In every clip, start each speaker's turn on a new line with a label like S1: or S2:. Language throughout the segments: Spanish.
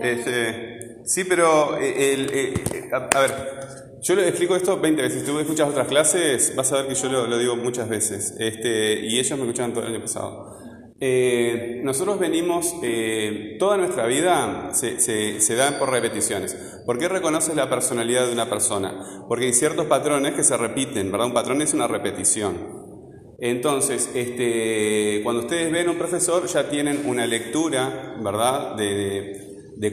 S1: Este, sí, pero eh, el, eh, eh, a, a ver, yo le explico esto 20 veces. Si tú escuchas otras clases, vas a ver que yo lo, lo digo muchas veces. Este, y ellos me escuchaban todo el año pasado. Eh, nosotros venimos, eh, toda nuestra vida se, se, se da por repeticiones. ¿Por qué reconoces la personalidad de una persona? Porque hay ciertos patrones que se repiten, ¿verdad? Un patrón es una repetición. Entonces, este, cuando ustedes ven a un profesor, ya tienen una lectura, ¿verdad?, de,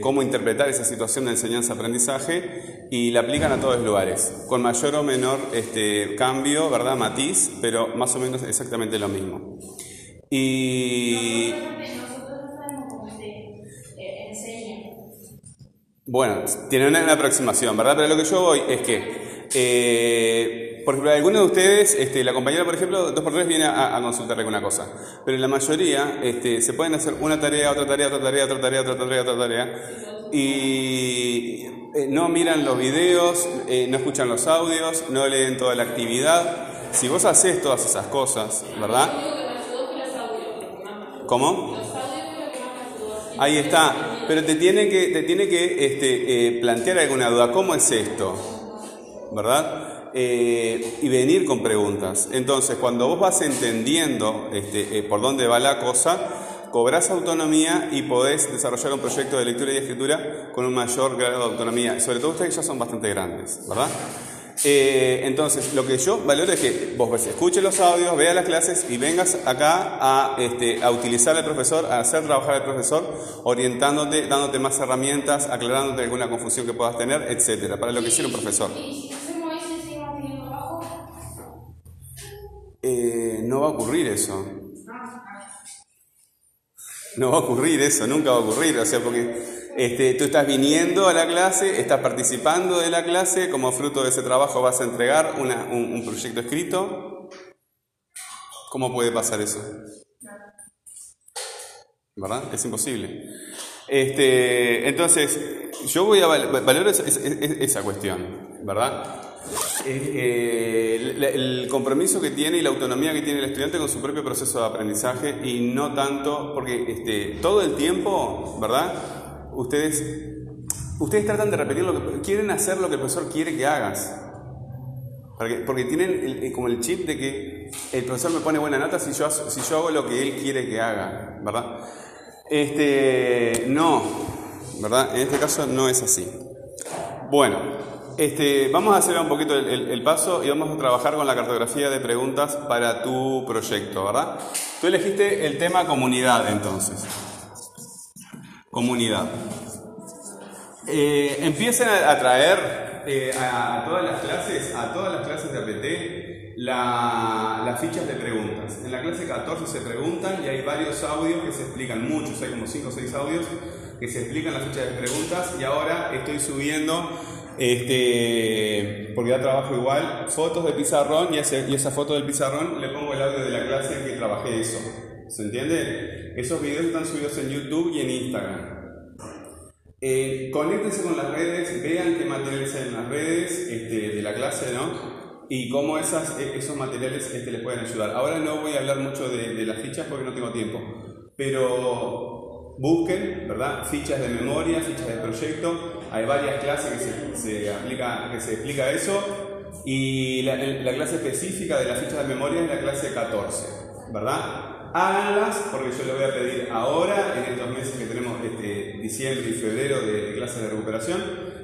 S1: cómo interpretar esa situación de enseñanza-aprendizaje y la aplican a todos los lugares, con mayor o menor este, cambio, ¿verdad?, matiz, pero más o menos exactamente lo mismo. Y bueno, tienen una, una aproximación, ¿verdad? Pero lo que yo voy es que, eh, por ejemplo, algunos de ustedes, este, la compañera, por ejemplo, dos por tres viene a, a consultarle alguna cosa, pero la mayoría este, se pueden hacer una tarea, otra tarea, otra tarea, otra tarea, otra tarea, otra tarea, y eh, no miran los videos, eh, no escuchan los audios, no leen toda la actividad. Si vos haces todas esas cosas, ¿verdad? ¿Cómo? Ahí está, pero te tiene que, te tiene que este, eh, plantear alguna duda. ¿Cómo es esto? ¿Verdad? Eh, y venir con preguntas. Entonces, cuando vos vas entendiendo este, eh, por dónde va la cosa, cobrás autonomía y podés desarrollar un proyecto de lectura y escritura con un mayor grado de autonomía. Sobre todo ustedes ya son bastante grandes, ¿verdad? Eh, entonces, lo que yo valoro es que vos ves, escuches los audios, veas las clases y vengas acá a, este, a utilizar al profesor, a hacer trabajar al profesor, orientándote, dándote más herramientas, aclarándote alguna confusión que puedas tener, etcétera, para lo que quiere un profesor. Eh, no va a ocurrir eso. No va a ocurrir eso, nunca va a ocurrir. O sea, porque este, tú estás viniendo a la clase, estás participando de la clase, como fruto de ese trabajo vas a entregar un, proyecto escrito. ¿Cómo puede pasar eso? ¿Verdad? Es imposible. Este, entonces, yo voy a val- valorar esa- esa cuestión, ¿verdad? Eh, el, compromiso que tiene y la autonomía que tiene el estudiante con su propio proceso de aprendizaje y no tanto, porque este, todo el tiempo, ¿verdad? Ustedes, ustedes tratan de repetir lo que quieren hacer lo que el profesor quiere que hagas. Porque, tienen el- como el chip de que el profesor me pone buena nota si yo, si yo hago lo que él quiere que haga, ¿verdad? Este, no, ¿verdad? En este caso no es así. Bueno, este, vamos a hacer un poquito el, paso y vamos a trabajar con la cartografía de preguntas para tu proyecto, ¿verdad? Tú elegiste el tema comunidad entonces. Comunidad. Eh, empiecen a, traer eh, a, todas las clases, a todas las clases de APT, la- las fichas de preguntas. En la clase 14 se preguntan y hay varios audios que se explican, muchos, hay como 5 o 6 audios que se explican las fichas de preguntas y ahora estoy subiendo, este, porque ya trabajo igual, fotos de pizarrón y, ese- y esa foto del pizarrón le pongo el audio de la clase en que trabajé eso. ¿Se entiende? Esos videos están subidos en YouTube y en Instagram. Eh, conéctense con las redes, vean qué materiales hay en las redes este, de la clase, ¿no? Y cómo esas, e- esos materiales este, les pueden ayudar. Ahora no voy a hablar mucho de, de las fichas porque no tengo tiempo, pero busquen, ¿verdad? Fichas de memoria, fichas de proyecto. Hay varias clases que se, se aplica, que se explica eso. Y la, la clase específica de las fichas de memoria es la clase 14, ¿verdad? Háganlas porque yo lo voy a pedir ahora, en estos meses que tenemos este, diciembre y febrero de, clases de recuperación.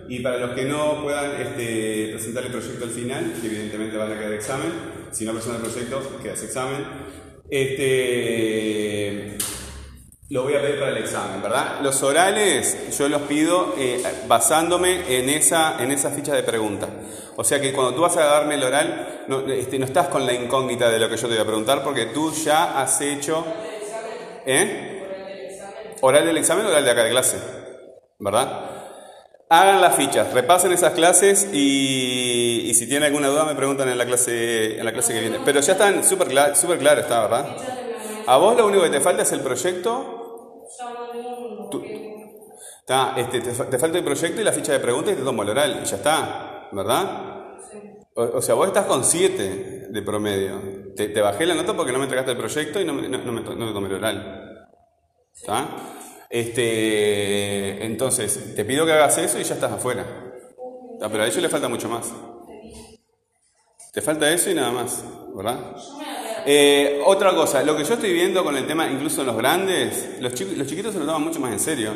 S1: Y para los que no puedan este, presentar el proyecto al final, que evidentemente van a quedar examen, si no presentan el proyecto, queda ese examen. Este, lo voy a pedir para el examen, ¿verdad? Los orales yo los pido eh, basándome en esa, en esa ficha de pregunta. O sea que cuando tú vas a darme el oral, no, este, no estás con la incógnita de lo que yo te voy a preguntar, porque tú ya has hecho... ¿Eh? Oral del examen oral de acá de clase, ¿verdad? Hagan las fichas, repasen esas clases y, si tienen alguna duda me preguntan en la clase, en la clase que viene. Pero ya están súper súper claro está, ¿verdad? A vos lo único que te falta es el proyecto Está, este, te, te falta el proyecto y la ficha de preguntas y te tomo el oral y ya está, ¿verdad? O, o sea, vos estás con 7 de promedio. Te, te bajé la nota porque no me entregaste el proyecto y no me, no, no me, no me tomé el oral. ¿Está? Este, entonces, te pido que hagas eso y ya estás afuera. Ah, pero a ellos le falta mucho más. Te falta eso y nada más, ¿verdad? Eh, otra cosa, lo que yo estoy viendo con el tema, incluso en los grandes, los, los chiquitos se lo toman mucho más en serio.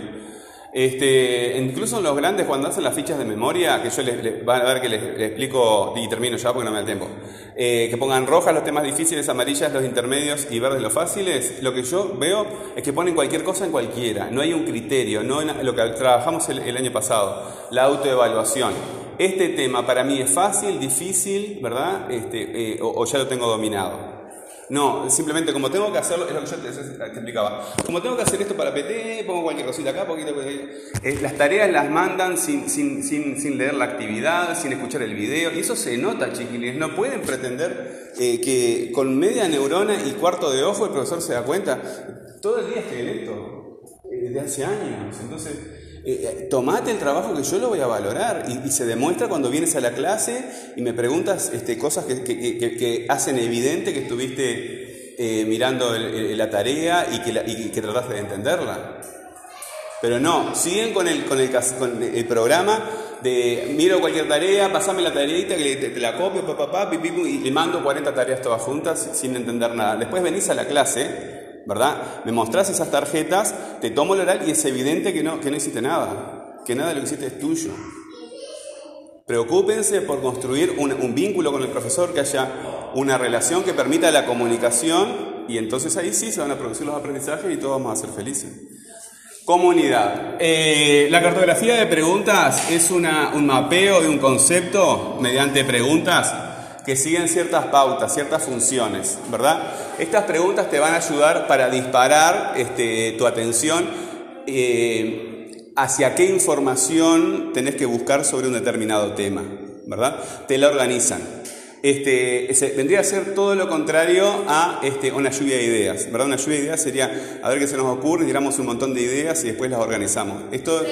S1: Este, incluso los grandes cuando hacen las fichas de memoria, que yo les, van a ver que les, explico y termino ya porque no me da tiempo, eh, que pongan rojas los temas difíciles, amarillas los intermedios y verdes los fáciles, lo que yo veo es que ponen cualquier cosa en cualquiera, no hay un criterio, no en lo que trabajamos el, año pasado, la autoevaluación. Este tema para mí es fácil, difícil, ¿verdad? Este, eh, o ya lo tengo dominado. No, simplemente como tengo que hacerlo, es lo que yo te, explicaba. Como tengo que hacer esto para PT, pongo cualquier cosita acá, poquito, eh, las tareas las mandan sin, sin, sin, sin, leer la actividad, sin escuchar el video, y eso se nota, chiquilines. No pueden pretender eh, que con media neurona y cuarto de ojo el profesor se da cuenta. Todo el día estoy en esto, eh, desde hace años. Entonces, eh, eh, tomate el trabajo que yo lo voy a valorar y, se demuestra cuando vienes a la clase y me preguntas este, cosas que, hacen evidente que estuviste eh, mirando la tarea y que, que trataste de entenderla. Pero no, siguen con el, con el, programa de miro cualquier tarea, pasame la tareita, que te, la copio, papá, y le mando 40 tareas todas juntas sin entender nada. Después venís a la clase ¿verdad? Me mostrás esas tarjetas, te tomo el oral y es evidente que no, que no hiciste nada, que nada de lo que hiciste es tuyo. Preocúpense por construir un, vínculo con el profesor, que haya una relación que permita la comunicación y entonces ahí sí se van a producir los aprendizajes y todos vamos a ser felices. Comunidad. Eh, la cartografía de preguntas es una, un mapeo de un concepto mediante preguntas que siguen ciertas pautas, ciertas funciones, ¿verdad? Estas preguntas te van a ayudar para disparar este, tu atención eh, hacia qué información tenés que buscar sobre un determinado tema, ¿verdad? Te la organizan. Este, vendría a ser todo lo contrario a este, una lluvia de ideas, ¿verdad? Una lluvia de ideas sería a ver qué se nos ocurre, tiramos un montón de ideas y después las organizamos. Esto,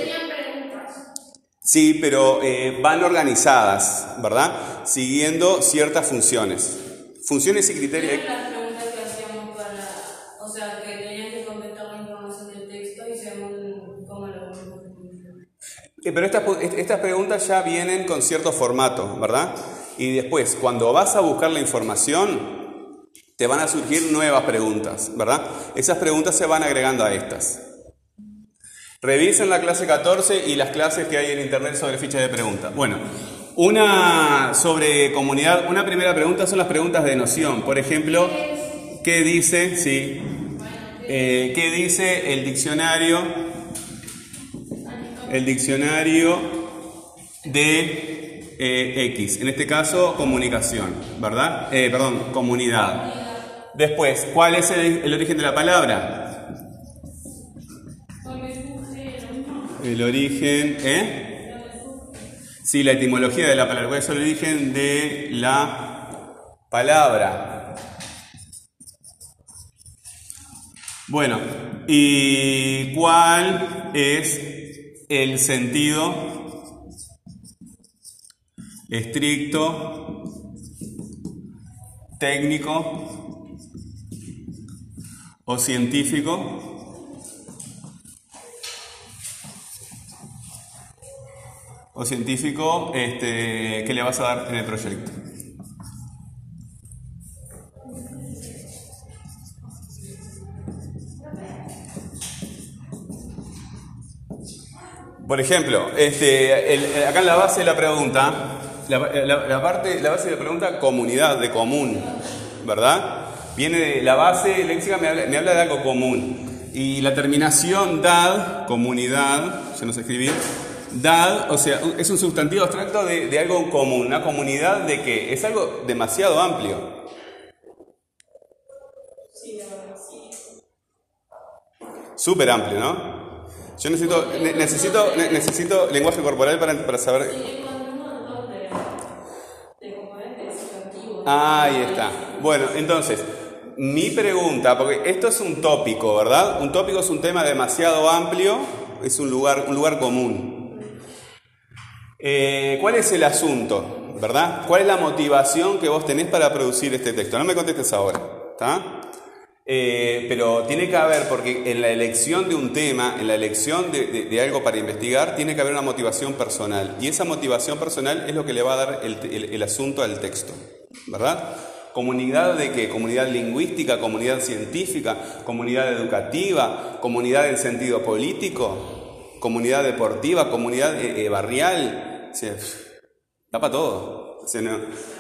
S1: Sí, pero eh, van organizadas, ¿verdad? Siguiendo ciertas funciones. Funciones y criterios.
S2: las preguntas que hacíamos para. O sea, que tenían que contestar la información del texto y según cómo lo
S1: eh, Pero estas, estas preguntas ya vienen con cierto formato, ¿verdad? Y después, cuando vas a buscar la información, te van a surgir nuevas preguntas, ¿verdad? Esas preguntas se van agregando a estas. Revisen la clase 14 y las clases que hay en internet sobre fichas de preguntas. Bueno, una sobre comunidad, una primera pregunta son las preguntas de noción. Por ejemplo, ¿qué dice? Sí. Eh, ¿Qué dice el diccionario? El diccionario de eh, X. En este caso, comunicación, ¿verdad? Eh, perdón, comunidad. Después, ¿cuál es el origen de la palabra? El origen, ¿eh? Sí, la etimología de la palabra. ¿Cuál es el origen de la palabra? Bueno, ¿y cuál es el sentido estricto, técnico o científico o científico este, que le vas a dar en el proyecto. Por ejemplo, este, acá en la base de la pregunta, la, parte, la base de la pregunta, comunidad, de común, ¿verdad? Viene de la base léxica, me habla, me habla de algo común. Y la terminación dad, comunidad, ya no sé escribir, Dad, o sea, es un sustantivo abstracto de, algo común, una comunidad de que es algo demasiado amplio. Súper amplio, ¿no? Yo necesito, necesito, necesito lenguaje corporal para, para saber. Ahí está. Bueno, entonces, mi pregunta, porque esto es un tópico, ¿verdad? Un tópico es un tema demasiado amplio, es un lugar, un lugar común. Eh, ¿Cuál es el asunto? ¿Verdad? ¿Cuál es la motivación que vos tenés para producir este texto? No me contestes ahora. ¿Está? Eh, pero tiene que haber, porque en la elección de un tema, en la elección de, algo para investigar, tiene que haber una motivación personal. Y esa motivación personal es lo que le va a dar el, el- el asunto al texto, ¿verdad? Comunidad de qué? Comunidad lingüística, comunidad científica, comunidad educativa, comunidad en sentido político, comunidad deportiva, comunidad eh, eh, barrial. O sea, Da para todo.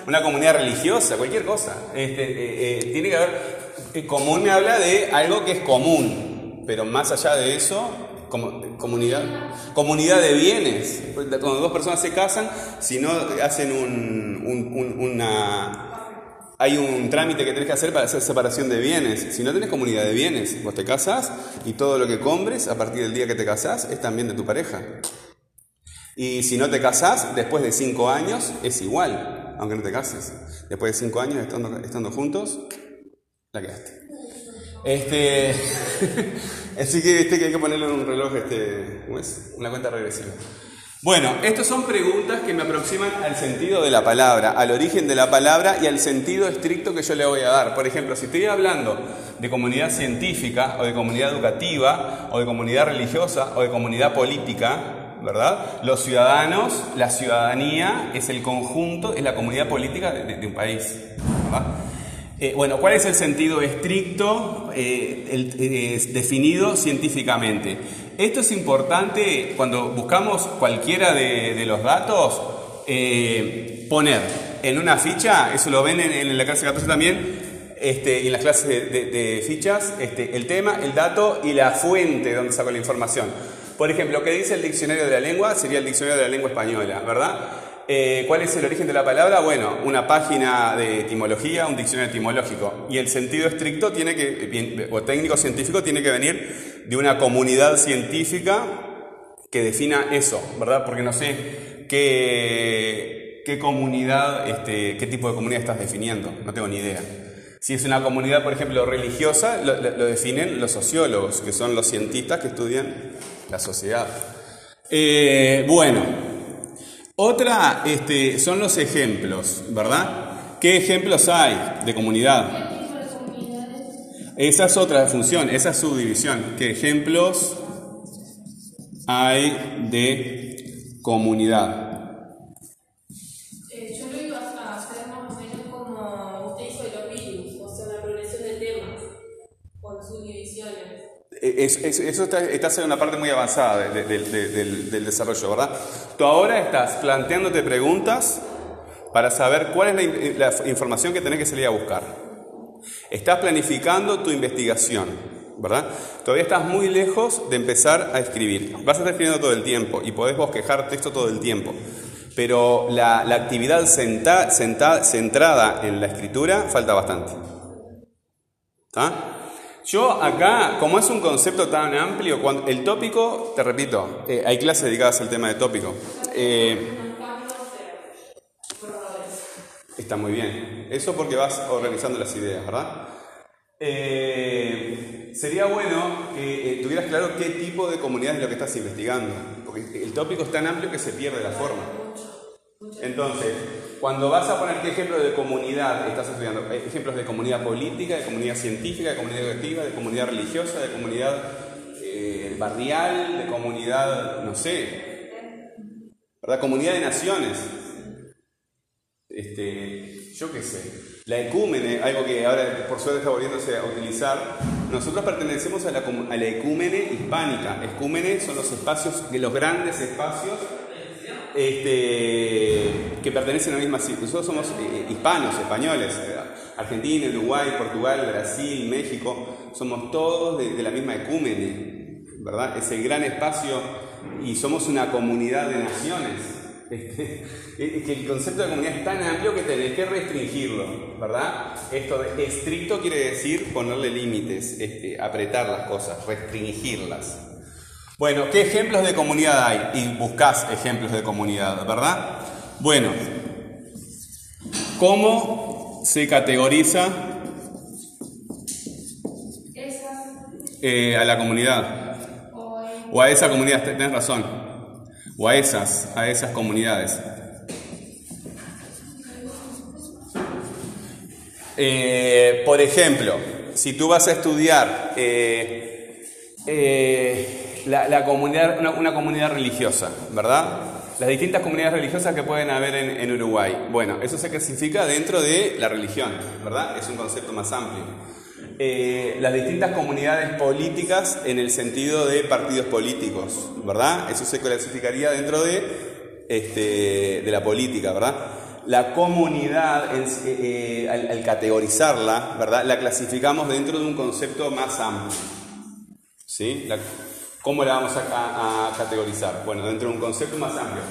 S1: Una comunidad religiosa, cualquier cosa. Este, tiene que haber. Eh, común me habla de algo que es común, pero más allá de eso, comunidad, comunidad de bienes. Cuando dos personas se casan, si no hacen un, un- un- una. Hay un trámite que tenés que hacer para hacer separación de bienes. Si no tenés comunidad de bienes, vos te casás y todo lo que compres a partir del día que te casás es también de tu pareja. Y si no te casás, después de cinco años es igual, aunque no te cases. Después de cinco años estando juntos, la quedaste. Este, así que viste que hay que ponerle un reloj, este, ¿cómo es? Una cuenta regresiva. Bueno, estas son preguntas que me aproximan al sentido de la palabra, al origen de la palabra y al sentido estricto que yo le voy a dar. Por ejemplo, si estoy hablando de comunidad científica o de comunidad educativa o de comunidad religiosa o de comunidad política, ¿verdad? Los ciudadanos, la ciudadanía es el conjunto, es la comunidad política de- de un país, ¿verdad? Eh, bueno, ¿cuál es el sentido estricto eh, el- eh, definido científicamente? Esto es importante cuando buscamos cualquiera de, de los datos, eh, poner en una ficha, eso lo ven en, en la clase 14 también, este, en las clases de, de- de fichas, este, el tema, el dato y la fuente donde saco la información. Por ejemplo, ¿qué dice el diccionario de la lengua? Sería el diccionario de la lengua española, ¿verdad? Eh, ¿Cuál es el origen de la palabra? Bueno, una página de etimología, un diccionario etimológico. Y el sentido estricto tiene que, o técnico científico tiene que venir de una comunidad científica que defina eso, ¿verdad? Porque no sé qué, qué comunidad, este, qué tipo de comunidad estás definiendo, no tengo ni idea. Si es una comunidad, por ejemplo, religiosa, lo definen los sociólogos, que son los cientistas que estudian la sociedad. Eh, bueno, otra este, son los ejemplos, ¿verdad? ¿Qué ejemplos hay de comunidad? Esa es otra función, esa es subdivisión. ¿Qué ejemplos hay de comunidad? Es- es- eso está, estás en una parte muy avanzada de- de- de- del, del desarrollo, ¿verdad? Tú ahora estás planteándote preguntas para saber cuál es la, la información que tenés que salir a buscar. Estás planificando tu investigación, ¿verdad? Todavía estás muy lejos de empezar a escribir. Vas a estar escribiendo todo el tiempo y podés bosquejar texto todo el tiempo. Pero la, la actividad senta- senta- centrada en la escritura falta bastante. ¿Está? Yo acá, como es un concepto tan amplio, cuando, el tópico, te repito, eh, hay clases dedicadas al tema de tópico. Eh, está muy bien. Eso porque vas organizando las ideas, ¿verdad? Eh, sería bueno que tuvieras claro qué tipo de comunidad es lo que estás investigando, porque el tópico es tan amplio que se pierde la forma. Entonces, cuando vas a poner qué ejemplo de comunidad estás estudiando, Hay ejemplos de comunidad política, de comunidad científica, de comunidad educativa, de comunidad religiosa, de comunidad eh, barrial, de comunidad, no sé, ¿verdad? Comunidad de naciones. Este, yo qué sé. La ecúmene, algo que ahora por suerte está volviéndose a utilizar. Nosotros pertenecemos a la, a ecúmene hispánica. Ecúmene son los espacios, los grandes espacios este, que pertenecen a la misma Nosotros somos eh, hispanos, españoles, eh, Argentina, Uruguay, Portugal, Brasil, México, somos todos de, la misma ecúmene, ¿verdad? Es el gran espacio y somos una comunidad de naciones. Este, es que el concepto de comunidad es tan amplio que tenés que restringirlo, ¿verdad? Esto de estricto quiere decir ponerle límites, este, apretar las cosas, restringirlas. Bueno, ¿qué ejemplos de comunidad hay? Y buscás ejemplos de comunidad, ¿verdad? Bueno, ¿cómo se categoriza eh, a la comunidad?
S3: o
S1: a esa comunidad, tenés razón. O a esas, a esas comunidades. Eh, por ejemplo, si tú vas a estudiar eh, la, comunidad, una comunidad religiosa, ¿verdad? Las distintas comunidades religiosas que pueden haber en, Uruguay. Bueno, eso se clasifica dentro de la religión, ¿verdad? Es un concepto más amplio. Eh, las distintas comunidades políticas en el sentido de partidos políticos, ¿verdad? Eso se clasificaría dentro de, este, de la política, ¿verdad? La comunidad, eh, eh, al, categorizarla, ¿verdad? La clasificamos dentro de un concepto más amplio. ¿Sí? ¿Cómo la vamos a, categorizar? Bueno, dentro de un concepto más amplio.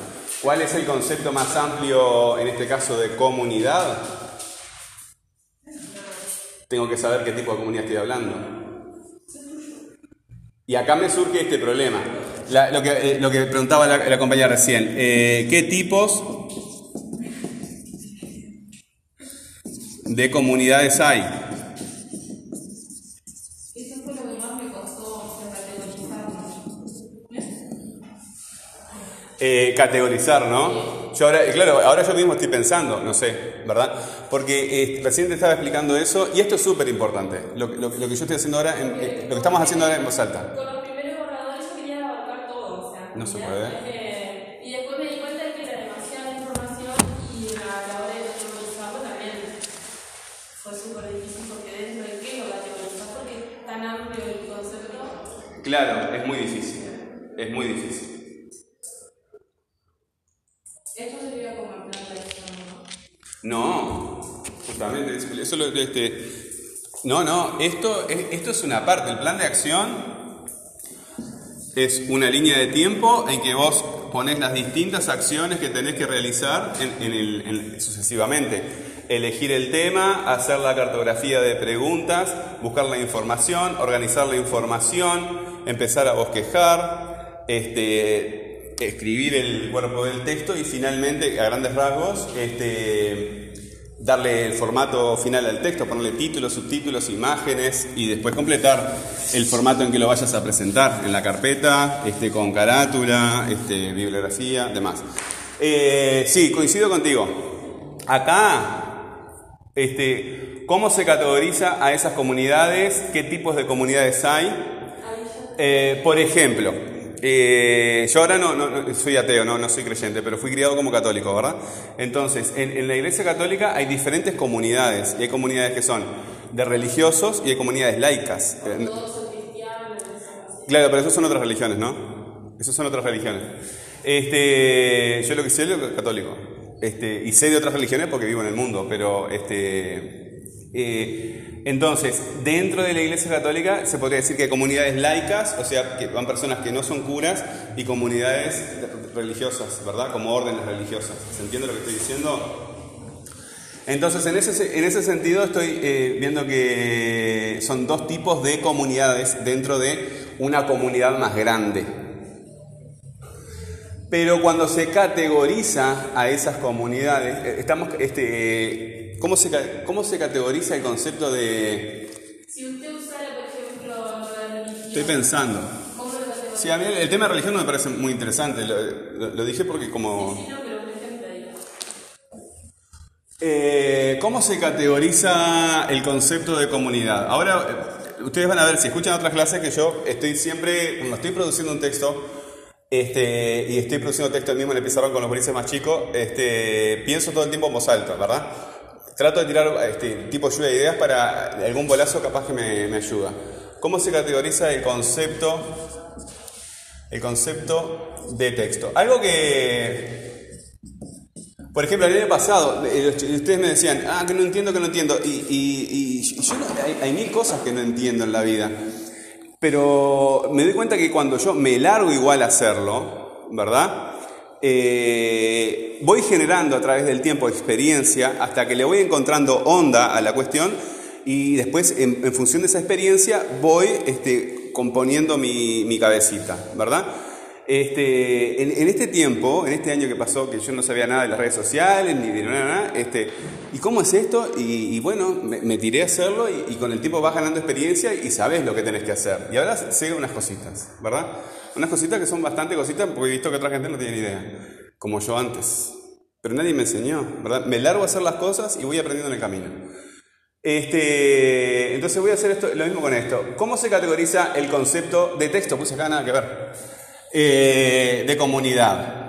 S1: ¿Cuál es el concepto más amplio en este caso de comunidad? Tengo que saber qué tipo de comunidad estoy hablando. Y acá me surge este problema. Lo, que, eh, lo que preguntaba la, la compañera recién. eh, ¿Qué tipos de comunidades hay? Eh, categorizar, ¿no? Yo ahora, claro, ahora yo mismo estoy pensando, no sé, ¿verdad? Porque eh, recién te estaba explicando eso y esto es súper importante. Lo, lo- lo que yo estoy haciendo ahora, en- eh, lo que estamos haciendo ahora en voz alta.
S2: Con los primeros borradores yo quería abarcar todo, o sea,
S1: No se puede.
S2: eh, y después me di cuenta de No,
S1: justamente, es- eso lo, este, no, no, esto es, esto es una parte, el plan de acción es una línea de tiempo en que vos ponés las distintas acciones que tenés que realizar en, en el- en- sucesivamente. Elegir el tema, hacer la cartografía de preguntas, buscar la información, organizar la información, empezar a bosquejar, este, escribir el cuerpo del texto y finalmente, a grandes rasgos, este, darle el formato final al texto, ponerle títulos, subtítulos, imágenes y después completar el formato en que lo vayas a presentar en la carpeta, este, con carátula, este, bibliografía, demás. Eh, sí, coincido contigo. Acá, este, ¿cómo se categoriza a esas comunidades? ¿Qué tipos de comunidades hay? Eh, por ejemplo, eh, yo ahora no, no- no- soy ateo, no, no soy creyente, pero fui criado como católico, ¿verdad? Entonces, en, en la iglesia católica hay diferentes comunidades, y hay comunidades que son de religiosos y hay comunidades laicas.
S2: Todos son cristianos, esas cosas.
S1: Claro, pero esas son otras religiones, ¿no? Esas son otras religiones. Este, yo lo que sé es lo católico. Este, y sé de otras religiones porque vivo en el mundo, pero este, eh, entonces, dentro de la Iglesia Católica se podría decir que hay comunidades laicas, o sea, que van personas que no son curas, y comunidades religiosas, ¿verdad? Como órdenes religiosas. ¿Se entiende lo que estoy diciendo? Entonces, en ese, en ese sentido estoy eh, viendo que son dos tipos de comunidades dentro de una comunidad más grande. Pero cuando se categoriza a esas comunidades, eh, estamos, este, ¿cómo, se, ¿cómo se categoriza el concepto de...
S2: Si usted usara, por ejemplo, lo de religión,
S1: Estoy pensando.
S2: ¿cómo lo categoriza?
S1: Sí, a mí el, tema de religión no me parece muy interesante. Lo, lo- lo dije porque como...
S2: Sí, no, pero.
S1: Eh, ¿Cómo se categoriza el concepto de comunidad? Ahora, eh, ustedes van a ver, si escuchan otras clases, que yo estoy siempre, cuando estoy produciendo un texto, este, y estoy produciendo texto mismo en el pizarrón con los gurises más chicos, este, pienso todo el tiempo en voz alta, ¿verdad? Trato de tirar este, tipo lluvia de ideas para algún bolazo capaz que me, ayuda. ¿Cómo se categoriza el concepto, el concepto de texto? Algo que por ejemplo, el año pasado, eh, ustedes me decían, ah, que no entiendo, que no entiendo. Y yo no- hay, hay mil cosas que no entiendo en la vida. Pero me doy cuenta que cuando yo me largo igual a hacerlo, ¿verdad? Eh, voy generando a través del tiempo experiencia hasta que le voy encontrando onda a la cuestión y después en, en función de esa experiencia voy este, componiendo mi, mi cabecita, ¿verdad? Este, en, en este tiempo, en este año que pasó, que yo no sabía nada de las redes sociales, ni de nada, nada, este, ¿y cómo es esto? Y, y bueno, me, me tiré a hacerlo y, y con el tiempo vas ganando experiencia y sabes lo que tenés que hacer. Y ahora sé unas cositas, ¿verdad? Unas cositas que son bastante cositas porque he visto que otra gente no tiene idea, como yo antes. Pero nadie me enseñó, ¿verdad? Me largo a hacer las cosas y voy aprendiendo en el camino. Este, entonces voy a hacer esto, lo mismo con esto. ¿Cómo se categoriza el concepto de texto? Puse acá nada que ver. Eh, de comunidad.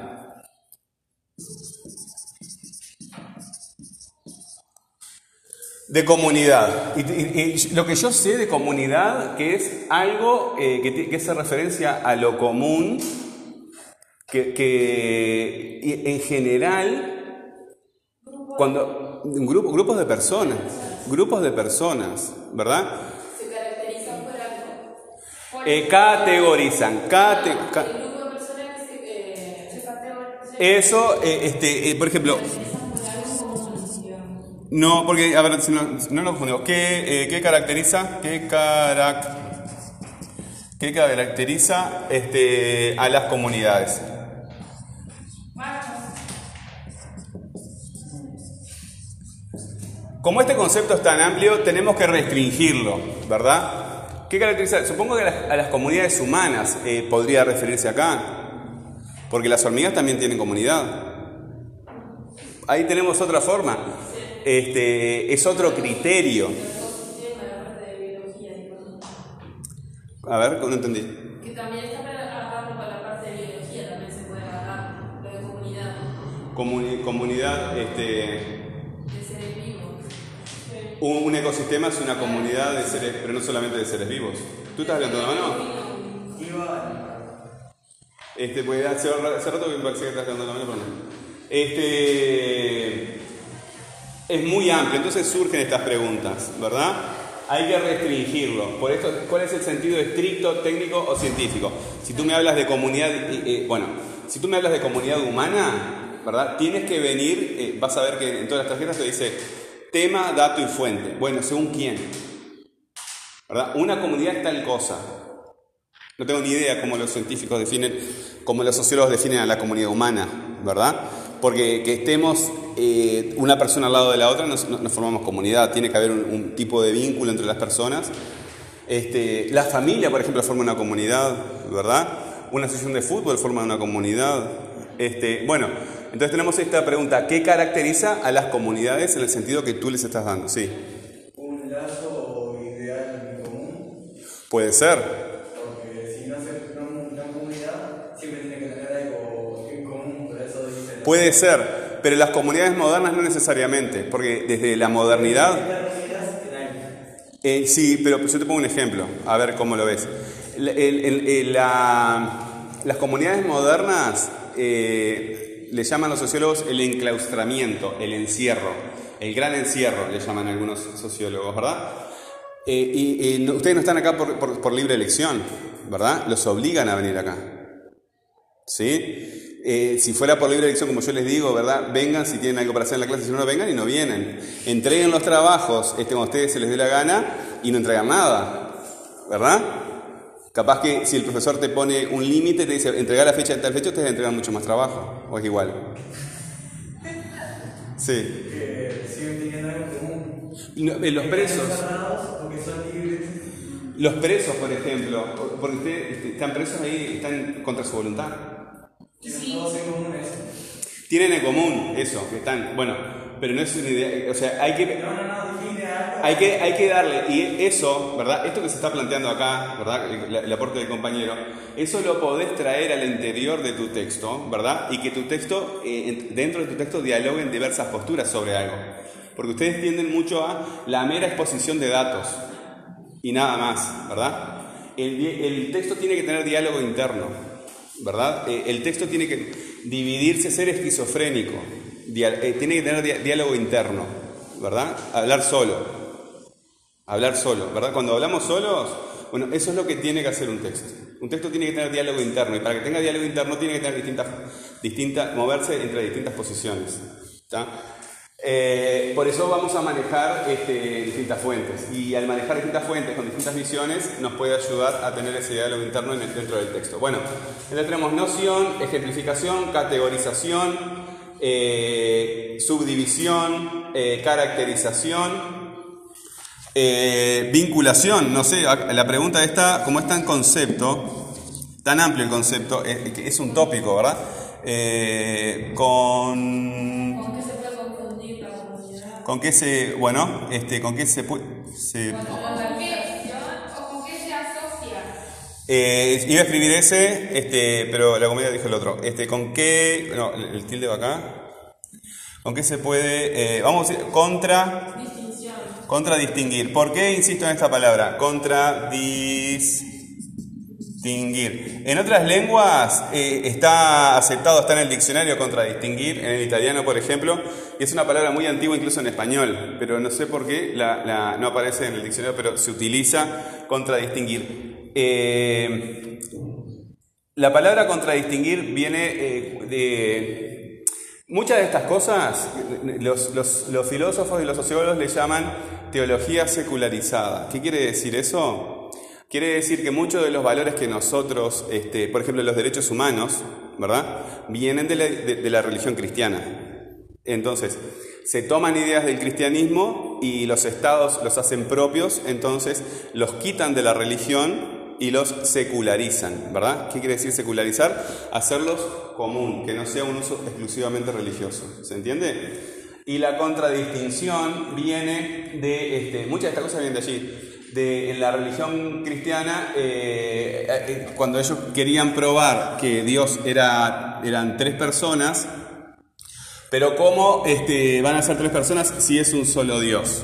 S1: De comunidad. Y, lo que yo sé de comunidad, que es algo eh, que, que, hace referencia a lo común, que, que en general, cuando grupo, grupos de personas, grupos de personas, ¿verdad?
S2: Se caracterizan por algo. Por
S1: Eh, categorizan, cate- ca-
S2: el grupo de personas que se, se categoriza
S1: eso, eh, este, eh, por ejemplo, no, porque, a ver, si no, no lo confundimos, ¿qué, eh, qué caracteriza? ¿Qué, carac- qué caracteriza este, a las comunidades? Como este concepto es tan amplio, tenemos que restringirlo, ¿verdad? ¿Qué caracteriza? Supongo que a las, a las comunidades humanas eh, podría referirse acá, porque las hormigas también tienen comunidad. Ahí tenemos otra forma, este, es otro criterio.
S2: Ecosistema, la parte de biología, digamos.
S1: A ver, no entendí.
S2: Que también está para agarrarlo para la parte de biología, también se puede agarrar lo de comunidad,
S1: Comuni- comunidad, este,
S2: de seres vivos.
S1: un, un ecosistema es una comunidad de seres, pero no solamente de seres vivos. ¿Tú estás levantando la mano? Este, pues hace, hace rato que me parecía que estás levantando la mano, pero no. Este, es muy amplio, entonces surgen estas preguntas, ¿verdad? Hay que restringirlo. Por esto, ¿cuál es el sentido estricto, técnico o científico? Si tú me hablas de comunidad, bueno, si tú me hablas de comunidad humana, ¿verdad? Tienes que venir, eh, vas a ver que en todas las tarjetas te dice tema, dato y fuente. Bueno, según quién. ¿Verdad? Una comunidad es tal cosa. No tengo ni idea cómo los científicos definen, cómo los sociólogos definen a la comunidad humana, ¿verdad? Porque que estemos eh, una persona al lado de la otra no, no- no formamos comunidad, tiene que haber un, un tipo de vínculo entre las personas. Este, la familia, por ejemplo, forma una comunidad, ¿verdad? Una sesión de fútbol forma una comunidad. Este, bueno, entonces tenemos esta pregunta, ¿qué caracteriza a las comunidades en el sentido que tú les estás dando? Sí,
S4: un lazo ideal en común,
S1: puede ser, Puede ser, pero las comunidades modernas no necesariamente, porque desde la modernidad, eh, sí, pero yo te pongo un ejemplo, a ver cómo lo ves. Las comunidades modernas eh, le llaman los sociólogos el enclaustramiento, el encierro, el gran encierro, le llaman algunos sociólogos, ¿verdad? Eh, y, y no- ustedes no están acá por, por- por libre elección, ¿verdad? Los obligan a venir acá. ¿Sí? Eh, si fuera por libre elección, como yo les digo, ¿verdad? Vengan si tienen algo para hacer en la clase, si no, no vengan y no vienen. Entreguen los trabajos este, cuando ustedes se les dé la gana y no entregan nada, ¿verdad? Capaz que si el profesor te pone un límite, te dice entregar la fecha en tal fecha, ustedes entregan mucho más trabajo, o es igual. Sí.
S4: Siguen teniendo algo en común.
S1: Eh, los presos. Los presos, por ejemplo, porque ustedes este, están presos ahí, están contra su voluntad.
S4: Tienen todos en común eso.
S1: Tienen en común eso, que están, bueno, pero no es una idea, o sea, hay que,
S4: No, no, no,
S1: hay que, hay que darle, y eso, ¿verdad? Esto que se está planteando acá, ¿verdad? El, el aporte del compañero, eso lo podés traer al interior de tu texto, ¿verdad? Y que tu texto, eh, en- dentro de tu texto, dialoguen diversas posturas sobre algo. Porque ustedes tienden mucho a la mera exposición de datos y nada más, ¿verdad? El texto tiene que tener diálogo interno, ¿verdad? Eh, el texto tiene que dividirse, ser esquizofrénico, eh, tiene que tener diálogo interno, ¿verdad? Hablar solo, hablar solo, ¿verdad? Cuando hablamos solos, bueno, eso es lo que tiene que hacer un texto. Un texto tiene que tener diálogo interno y para que tenga diálogo interno tiene que tener distintas, distintas moverse entre distintas posiciones, ¿está? Eh, por eso vamos a manejar este, distintas fuentes y al manejar distintas fuentes con distintas visiones nos puede ayudar a tener ese diálogo interno en el- dentro del texto. Bueno, entonces tenemos noción, ejemplificación, categorización, eh, subdivisión, eh, caracterización, vinculación. No sé, la pregunta está, como es tan concepto, tan amplio el concepto, que es un tópico, ¿verdad? Con
S2: ¿Con qué se
S1: bueno, este, con qué se puede, se,
S2: ¿Con qué o con qué se asocia?
S1: eh, iba a escribir ese, este, pero la comedia dijo el otro. Este, ¿con qué, no, el tilde va acá. ¿Con qué se puede, eh, vamos a decir, contra,
S2: Distinción.
S1: contra distinguir? ¿Por qué insisto en esta palabra? Contra distinguir. En otras lenguas eh, está aceptado, está en el diccionario contra distinguir, en el italiano, por ejemplo, y es una palabra muy antigua incluso en español, pero no sé por qué no aparece en el diccionario, pero se utiliza contra distinguir. Eh, la palabra contradistinguir viene eh, de... Muchas de estas cosas los- los filósofos y los sociólogos le llaman teología secularizada. ¿Qué quiere decir eso? Quiere decir que muchos de los valores que nosotros, este, por ejemplo, los derechos humanos, ¿verdad? Vienen de la, religión cristiana. Entonces, se toman ideas del cristianismo y los estados los hacen propios, entonces los quitan de la religión y los secularizan, ¿verdad? ¿Qué quiere decir secularizar? Hacerlos común, que no sea un uso exclusivamente religioso, ¿se entiende? Y la contradistinción viene de, este, muchas de estas cosas vienen de allí, de en la religión cristiana, eh, eh, cuando ellos querían probar que Dios era, eran tres personas, pero ¿cómo este, van a ser tres personas si es un solo Dios?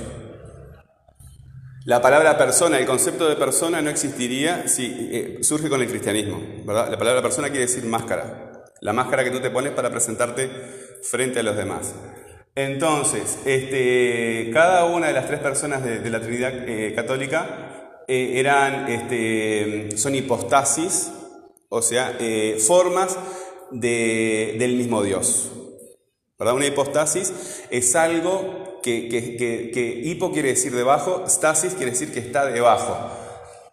S1: La palabra persona, el concepto de persona no existiría si eh, surge con el cristianismo, ¿verdad? La palabra persona quiere decir máscara, la máscara que tú te pones para presentarte frente a los demás. Entonces, este, cada una de las tres personas de, la Trinidad eh, católica eh, eran, este, son hipostasis, o sea, eh, formas de- del mismo Dios. ¿verdad? Una hipostasis es algo que, hipo quiere decir debajo, stasis quiere decir que está debajo.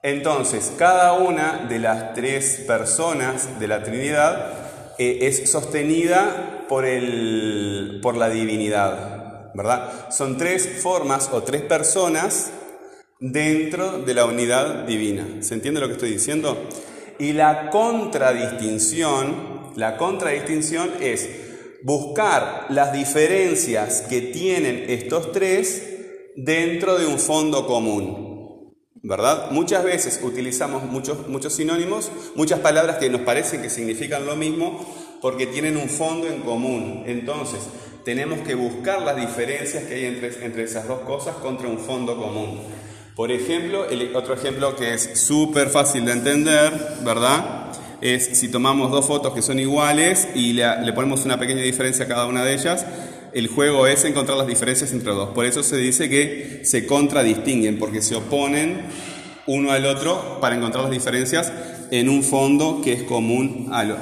S1: Entonces, cada una de las tres personas de la Trinidad es sostenida por, el, por la divinidad, ¿verdad? Son tres formas o tres personas dentro de la unidad divina. ¿Se entiende lo que estoy diciendo? Y la contradistinción, la contradistinción es buscar las diferencias que tienen estos tres dentro de un fondo común. ¿Verdad? Muchas veces utilizamos muchos, muchos sinónimos, muchas palabras que nos parecen que significan lo mismo porque tienen un fondo en común. Entonces, tenemos que buscar las diferencias que hay entre, entre esas dos cosas contra un fondo común. Por ejemplo, el otro ejemplo que es súper fácil de entender, ¿verdad? Es si tomamos dos fotos que son iguales y le, le ponemos una pequeña diferencia a cada una de ellas, el juego es encontrar las diferencias entre dos. Por eso se dice que se contradistinguen, porque se oponen uno al otro para encontrar las diferencias en un fondo que es común a, lo-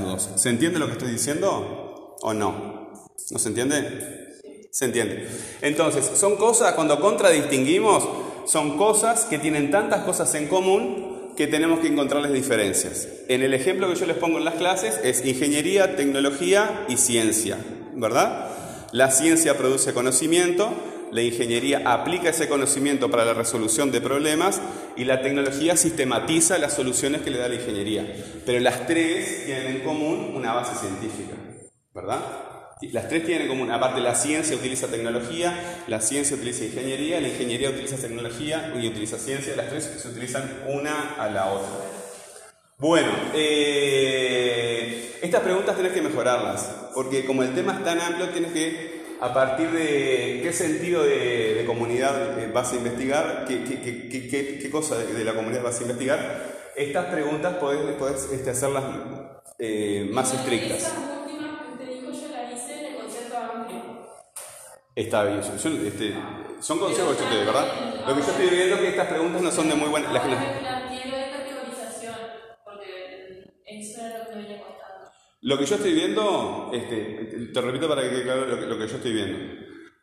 S1: dos. ¿Se entiende lo que estoy diciendo o no? ¿No se entiende? Se entiende. Entonces, son cosas, cuando contradistinguimos, son cosas que tienen tantas cosas en común que tenemos que encontrarles diferencias. En el ejemplo que yo les pongo en las clases es ingeniería, tecnología y ciencia, ¿verdad? La ciencia produce conocimiento, la ingeniería aplica ese conocimiento para la resolución de problemas y la tecnología sistematiza las soluciones que le da la ingeniería. Pero las tres tienen en común una base científica, ¿verdad? Las tres tienen en común, aparte la ciencia utiliza tecnología, la ciencia utiliza ingeniería, la ingeniería utiliza tecnología y utiliza ciencia, las tres se utilizan una a la otra. Bueno, eh, estas preguntas tenés que mejorarlas, porque como el tema es tan amplio, tienes que, a partir de qué sentido de, de comunidad eh, vas a investigar, qué, qué- qué- qué- cosa de, la comunidad vas a investigar, estas preguntas podés, podés, este, hacerlas eh, más estrictas.
S2: Esas últimas que usted dijo, yo las hice en el concepto amplio.
S1: Está bien, yo- este, son consejos yo te doy, ¿verdad? Lo que yo estoy viendo es que estas preguntas no son de muy buena... las que
S2: de categorización, porque lo que
S1: yo estoy viendo, este, te repito para que quede claro lo que, lo que yo estoy viendo.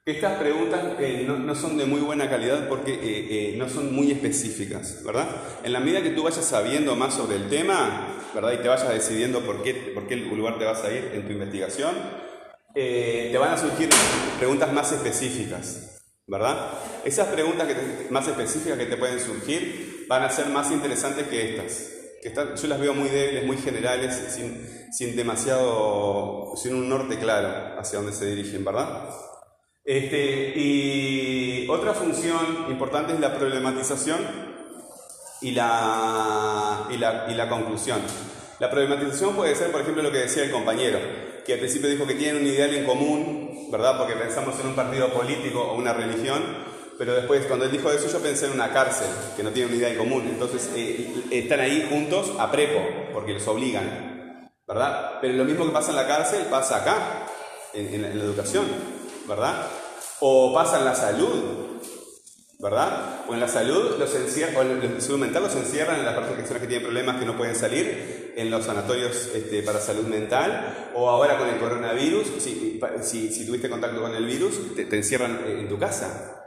S1: Estas preguntas eh, no, no son de muy buena calidad porque eh, eh, no son muy específicas, ¿verdad? En la medida que tú vayas sabiendo más sobre el tema, ¿verdad? Y te vayas decidiendo por qué, por qué lugar te vas a ir en tu investigación, eh, te van a surgir preguntas más específicas, ¿verdad? Esas preguntas que te- más específicas que te pueden surgir van a ser más interesantes que estas. Que están, yo las veo muy débiles, muy generales, sin, sin demasiado, sin un norte claro hacia dónde se dirigen, ¿verdad? Este, y otra función importante es la problematización y la, y la, y la conclusión. La problematización puede ser, por ejemplo, lo que decía el compañero, que al principio dijo que tienen un ideal en común, ¿verdad? Porque pensamos en un partido político o una religión, pero después cuando él dijo eso yo pensé en una cárcel, que no tiene un ideal en común. Entonces eh, están ahí juntos a prepo, porque los obligan, ¿verdad? Pero lo mismo que pasa en la cárcel pasa acá, en, en la educación, ¿verdad? O pasa en la salud, ¿verdad? O en la salud, los o en la salud mental los encierran en las personas que tienen problemas que no pueden salir, en los sanatorios este, para salud mental, o ahora con el coronavirus, si, si, si tuviste contacto con el virus, te, te, encierran en tu casa.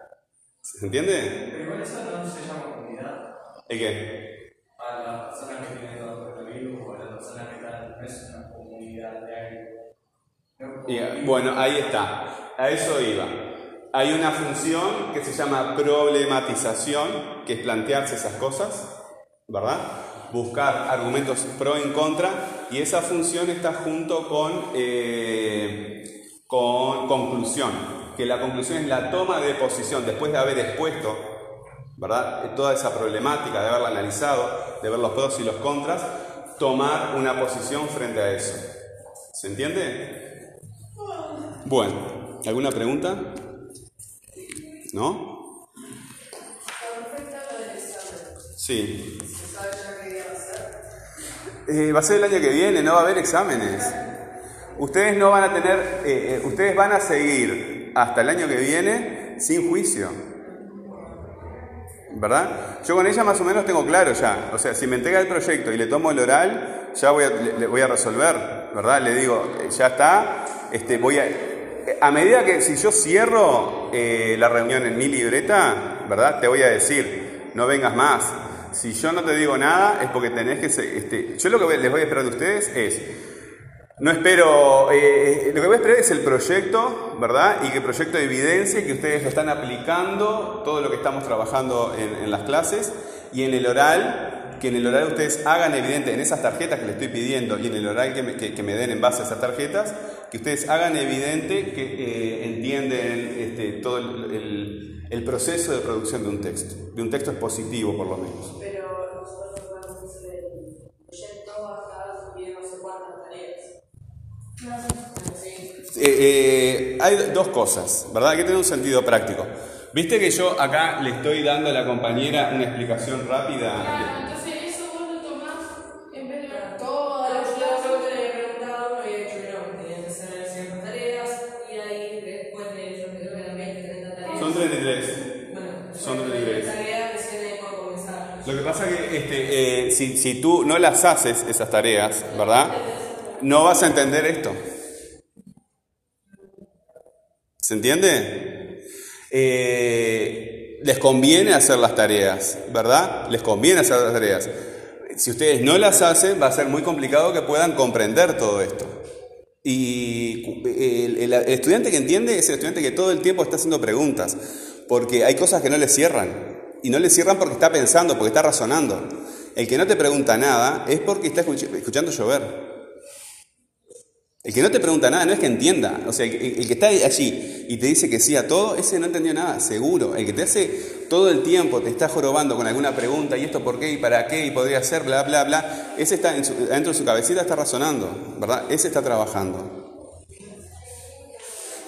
S1: ¿Se entiende?
S4: Pero igual eso no se llama comunidad.
S1: ¿El qué?
S4: A las personas que tienen todo el coronavirus o a las personas que están, no es una comunidad de. No,
S1: Y, bueno, ahí está. A eso iba. Hay una función que se llama problematización, que es plantearse esas cosas, ¿verdad? Buscar argumentos pro y en contra, y esa función está junto con, eh, con conclusión, que la conclusión es la toma de posición después de haber expuesto, ¿verdad? Toda esa problemática, de haberla analizado, de ver los pros y los contras, tomar una posición frente a eso. ¿Se entiende? Bueno, ¿alguna pregunta? ¿No? Sí. Eh, va a ser el año que viene, no va a haber exámenes. Ustedes no van a tener, eh, eh, ustedes van a seguir hasta el año que viene sin juicio. ¿Verdad? Yo con ella más o menos tengo claro ya. O sea, si me entrega el proyecto y le tomo el oral, ya voy a, le, voy a resolver, ¿verdad? Le digo, eh, ya está, este, voy a, a medida que si yo cierro eh, la reunión en mi libreta, ¿verdad? Te voy a decir, no vengas más. Si yo no te digo nada, es porque tenés que... Este, yo lo que les voy a esperar de ustedes es, no espero, eh, lo que voy a esperar es el proyecto, ¿verdad? Y que el proyecto evidencie que ustedes lo están aplicando, todo lo que estamos trabajando en, en las clases, y en el oral, que en el oral ustedes hagan evidente, en esas tarjetas que les estoy pidiendo, y en el oral que me, que- me den en base a esas tarjetas, que ustedes hagan evidente que eh, entienden este, todo el, el- el proceso de producción de un texto, de un texto expositivo por lo menos. Eh, eh, hay dos cosas, ¿verdad? Que tener un sentido práctico. Viste que yo acá le estoy dando a la compañera una explicación rápida.
S2: Claro, entonces eso vos lo tomás en vez de ver todas las clases. Yo le había preguntado, me había dicho que no, que tenían que hacer ciertas tareas y ahí después de yo creo que eran 20, 30 tareas.
S1: Son 33.
S2: Bueno,
S1: son 33.
S2: tareas recién por comenzar.
S1: Lo que pasa es que este, eh, si, si tú no las haces, esas tareas, ¿verdad? No vas a entender esto. ¿Se entiende? Eh, les conviene hacer las tareas, ¿verdad? Les conviene hacer las tareas. Si ustedes no las hacen, va a ser muy complicado que puedan comprender todo esto. Y el, el- el estudiante que entiende es el estudiante que todo el tiempo está haciendo preguntas, porque hay cosas que no le cierran. Y no le cierran porque está pensando, porque está razonando. El que no te pregunta nada es porque está escuch- escuchando llover. El que no te pregunta nada no es que entienda. O sea, el, que- está allí y te dice que sí a todo, ese no entendió nada, seguro. El que te hace todo el tiempo, te está jorobando con alguna pregunta, ¿y esto por qué? ¿Y para qué? ¿Y podría ser? Bla, bla, bla. Ese está en su- dentro de su cabecita, está razonando, ¿verdad? Ese está trabajando.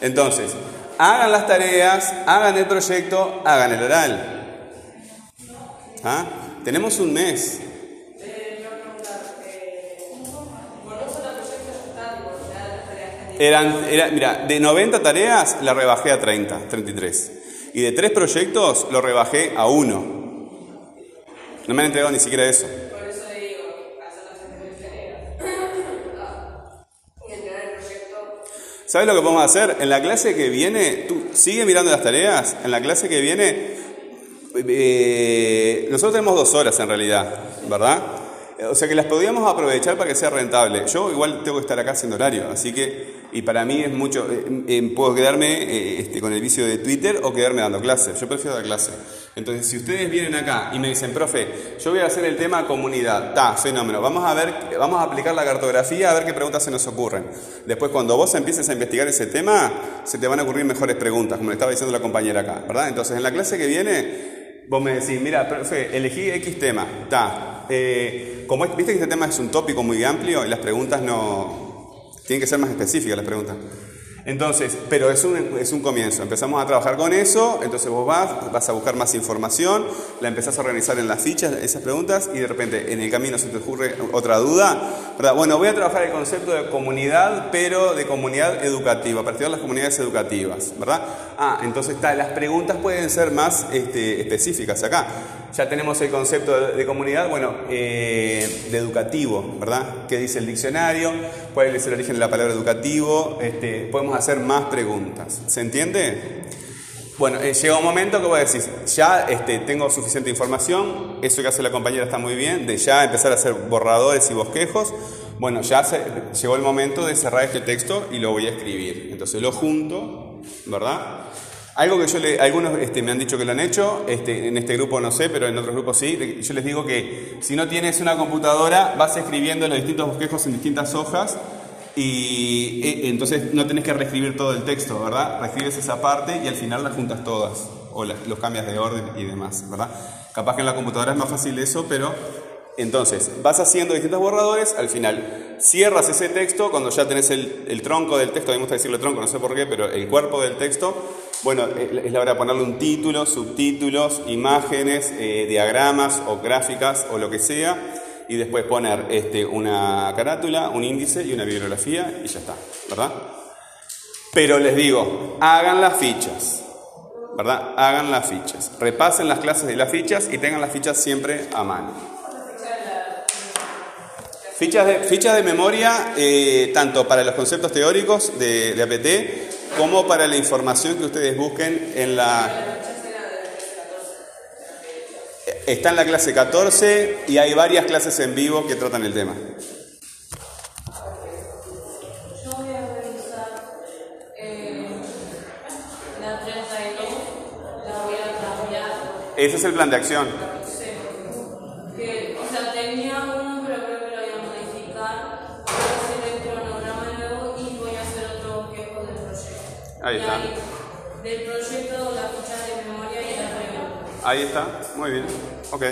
S1: Entonces, hagan las tareas, hagan el proyecto, hagan el oral. ¿Ah? Tenemos un mes. Eran, era, mira, de 90 tareas la rebajé a 30, 33. Y de tres proyectos lo rebajé a uno. No me han entregado ni siquiera eso. ¿Sabes lo que podemos hacer? En la clase que viene, tú sigue mirando las tareas. En la clase que viene, eh, nosotros tenemos dos horas en realidad, ¿verdad? O sea que las podríamos aprovechar para que sea rentable. Yo igual tengo que estar acá haciendo horario, así que Y para mí es mucho, eh, eh, puedo quedarme eh, este, con el vicio de Twitter o quedarme dando clase. Yo prefiero dar clase. Entonces, si ustedes vienen acá y me dicen, profe, yo voy a hacer el tema comunidad, está, fenómeno, vamos a ver, vamos a aplicar la cartografía a ver qué preguntas se nos ocurren. Después, cuando vos empieces a investigar ese tema, se te van a ocurrir mejores preguntas, como le estaba diciendo la compañera acá, ¿verdad? Entonces, en la clase que viene, vos me decís, mira, profe, elegí X tema, está. como viste que este tema es un tópico muy amplio y las preguntas no... Tienen que ser más específicas las preguntas. Entonces, pero es un, es un comienzo. Empezamos a trabajar con eso, entonces vos vas, vas a buscar más información, la empezás a organizar en las fichas, esas preguntas, y de repente en el camino se te ocurre otra duda. ¿verdad? Bueno, voy a trabajar el concepto de comunidad, pero de comunidad educativa, a partir de las comunidades educativas, ¿verdad? Ah, entonces está, las preguntas pueden ser más este, específicas acá. Ya tenemos el concepto de, comunidad, bueno, eh, de educativo, ¿verdad? ¿Qué dice el diccionario? ¿Cuál es el origen de la palabra educativo? Este, podemos hacer más preguntas. ¿Se entiende? Bueno, eh, llega un momento que voy a decir, ya este, tengo suficiente información, eso que hace la compañera está muy bien, de ya empezar a hacer borradores y bosquejos. Bueno, ya llegó el momento de cerrar este texto y lo voy a escribir. Entonces lo junto, ¿verdad? Algo que yo le, algunos este, me han dicho que lo han hecho, este, en este grupo no sé, pero en otros grupos sí. Yo les digo que si no tienes una computadora, vas escribiendo los distintos bosquejos en distintas hojas y e, entonces no tenés que reescribir todo el texto, ¿verdad? Reescribes esa parte y al final las juntas todas o los cambias de orden y demás, ¿verdad? Capaz que en la computadora es más fácil eso, pero entonces vas haciendo distintos borradores, al final cierras ese texto cuando ya tenés el, tronco del texto, a mí me gusta decirle tronco, no sé por qué, pero el cuerpo del texto bueno, es la hora de ponerle un título, subtítulos, imágenes, eh, diagramas o gráficas o lo que sea, y después poner este, una carátula, un índice y una bibliografía y ya está, ¿verdad? Pero les digo, hagan las fichas, ¿verdad? Hagan las fichas, repasen las clases de las fichas y tengan las fichas siempre a mano. Fichas de, fichas de memoria, eh, tanto para los conceptos teóricos de, de APT, como para la información que ustedes busquen en la... Está en la clase 14 y hay varias clases en vivo que tratan el tema.
S2: Yo voy a revisar la 32, la voy a cambiar.
S1: Ese es el plan de acción. Ahí
S2: Y
S1: está.
S2: del proyecto, la ficha de memoria y la.
S1: Ahí está, muy bien. Ok.